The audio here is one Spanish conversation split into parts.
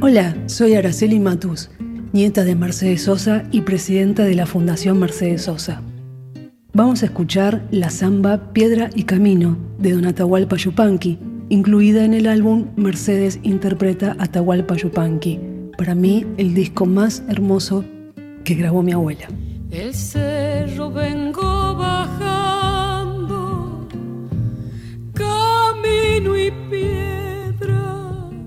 Hola, soy Araceli Matus, nieta de Mercedes Sosa y presidenta de la Fundación Mercedes Sosa. Vamos a escuchar la samba Piedra y Camino de Don Atahualpa Yupanqui, incluida en el álbum Mercedes interpreta Atahualpa Yupanqui, para mí el disco más hermoso que grabó mi abuela. El cerro vengo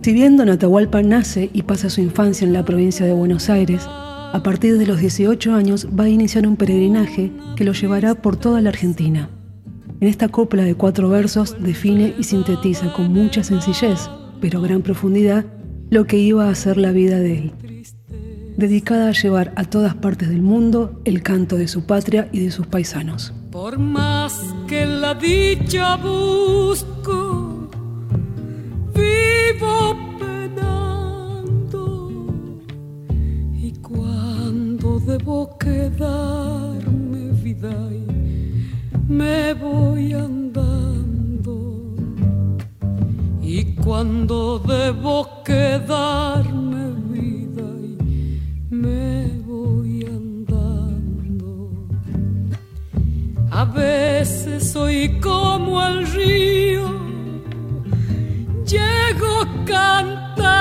Si bien Don Atahualpa nace y pasa su infancia en la provincia de Buenos Aires, a partir de los 18 años va a iniciar un peregrinaje que lo llevará por toda la Argentina. En esta copla de cuatro versos define y sintetiza con mucha sencillez, pero gran profundidad, lo que iba a ser la vida de él, dedicada a llevar a todas partes del mundo el canto de su patria y de sus paisanos. Por más que la dicha busco, debo quedarme vida y me voy andando. Y cuando debo quedarme vida y me voy andando. A veces soy como el río, llego cantando